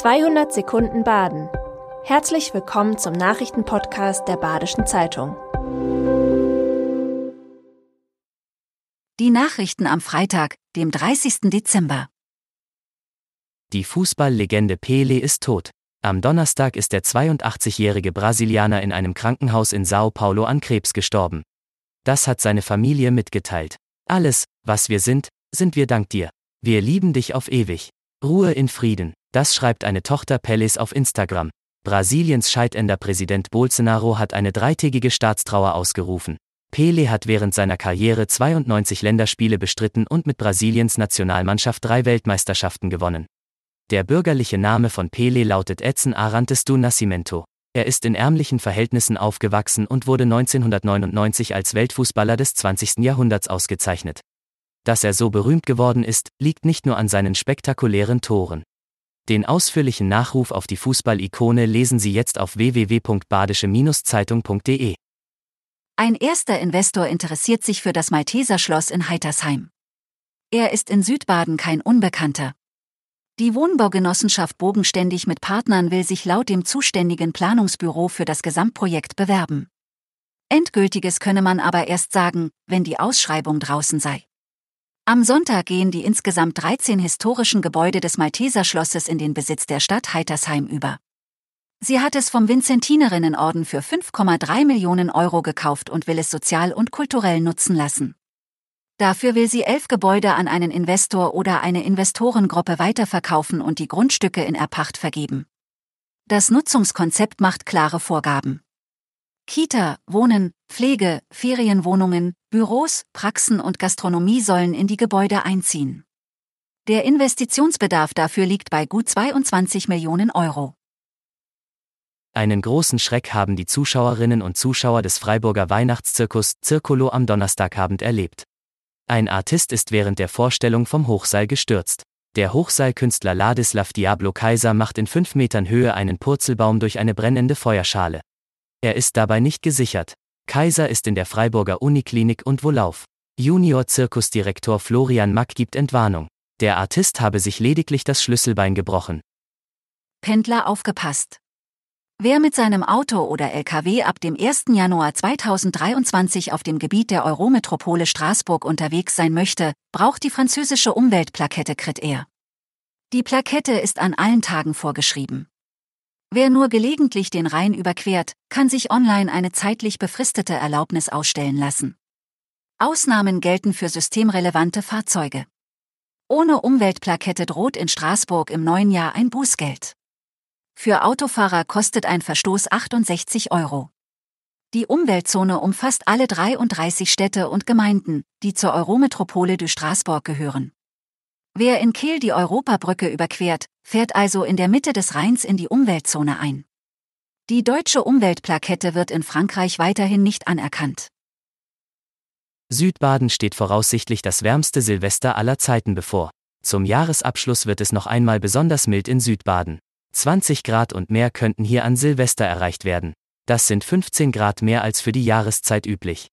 200 Sekunden Baden. Herzlich willkommen zum Nachrichtenpodcast der Badischen Zeitung. Die Nachrichten am Freitag, dem 30. Dezember. Die Fußballlegende Pele ist tot. Am Donnerstag ist der 82-jährige Brasilianer in einem Krankenhaus in Sao Paulo an Krebs gestorben. Das hat seine Familie mitgeteilt. Alles, was wir sind, sind wir dank dir. Wir lieben dich auf ewig. Ruhe in Frieden. Das schreibt eine Tochter Peles auf Instagram. Brasiliens scheidender Präsident Bolsonaro hat eine dreitägige Staatstrauer ausgerufen. Pele hat während seiner Karriere 92 Länderspiele bestritten und mit Brasiliens Nationalmannschaft drei Weltmeisterschaften gewonnen. Der bürgerliche Name von Pele lautet Edson Arantes do Nascimento. Er ist in ärmlichen Verhältnissen aufgewachsen und wurde 1999 als Weltfußballer des 20. Jahrhunderts ausgezeichnet. Dass er so berühmt geworden ist, liegt nicht nur an seinen spektakulären Toren. Den ausführlichen Nachruf auf die Fußball-Ikone lesen Sie jetzt auf www.badische-zeitung.de. Ein erster Investor interessiert sich für das Malteserschloss in Heitersheim. Er ist in Südbaden kein Unbekannter. Die Wohnbaugenossenschaft Bogenständig mit Partnern will sich laut dem zuständigen Planungsbüro für das Gesamtprojekt bewerben. Endgültiges könne man aber erst sagen, wenn die Ausschreibung draußen sei. Am Sonntag gehen die insgesamt 13 historischen Gebäude des Malteserschlosses in den Besitz der Stadt Heitersheim über. Sie hat es vom Vinzentinerinnenorden für 5,3 Millionen Euro gekauft und will es sozial und kulturell nutzen lassen. Dafür will sie elf Gebäude an einen Investor oder eine Investorengruppe weiterverkaufen und die Grundstücke in Erpacht vergeben. Das Nutzungskonzept macht klare Vorgaben. Kita, Wohnen, Pflege, Ferienwohnungen, Büros, Praxen und Gastronomie sollen in die Gebäude einziehen. Der Investitionsbedarf dafür liegt bei gut 22 Millionen Euro. Einen großen Schreck haben die Zuschauerinnen und Zuschauer des Freiburger Weihnachtszirkus Circolo am Donnerstagabend erlebt. Ein Artist ist während der Vorstellung vom Hochseil gestürzt. Der Hochseilkünstler Ladislav Diablo Kaiser macht in fünf Metern Höhe einen Purzelbaum durch eine brennende Feuerschale. Er ist dabei nicht gesichert. Kaiser ist in der Freiburger Uniklinik und Wohlauf. Junior-Zirkusdirektor Florian Mack gibt Entwarnung. Der Artist habe sich lediglich das Schlüsselbein gebrochen. Pendler aufgepasst. Wer mit seinem Auto oder LKW ab dem 1. Januar 2023 auf dem Gebiet der Eurometropole Straßburg unterwegs sein möchte, braucht die französische Umweltplakette Crit Die Plakette ist an allen Tagen vorgeschrieben. Wer nur gelegentlich den Rhein überquert, kann sich online eine zeitlich befristete Erlaubnis ausstellen lassen. Ausnahmen gelten für systemrelevante Fahrzeuge. Ohne Umweltplakette droht in Straßburg im neuen Jahr ein Bußgeld. Für Autofahrer kostet ein Verstoß 68 Euro. Die Umweltzone umfasst alle 33 Städte und Gemeinden, die zur Eurometropole du Straßburg gehören. Wer in Kehl die Europabrücke überquert, fährt also in der Mitte des Rheins in die Umweltzone ein. Die deutsche Umweltplakette wird in Frankreich weiterhin nicht anerkannt. Südbaden steht voraussichtlich das wärmste Silvester aller Zeiten bevor. Zum Jahresabschluss wird es noch einmal besonders mild in Südbaden. 20 Grad und mehr könnten hier an Silvester erreicht werden. Das sind 15 Grad mehr als für die Jahreszeit üblich.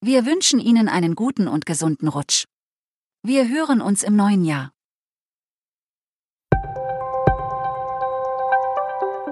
Wir wünschen Ihnen einen guten und gesunden Rutsch. Wir hören uns im neuen Jahr.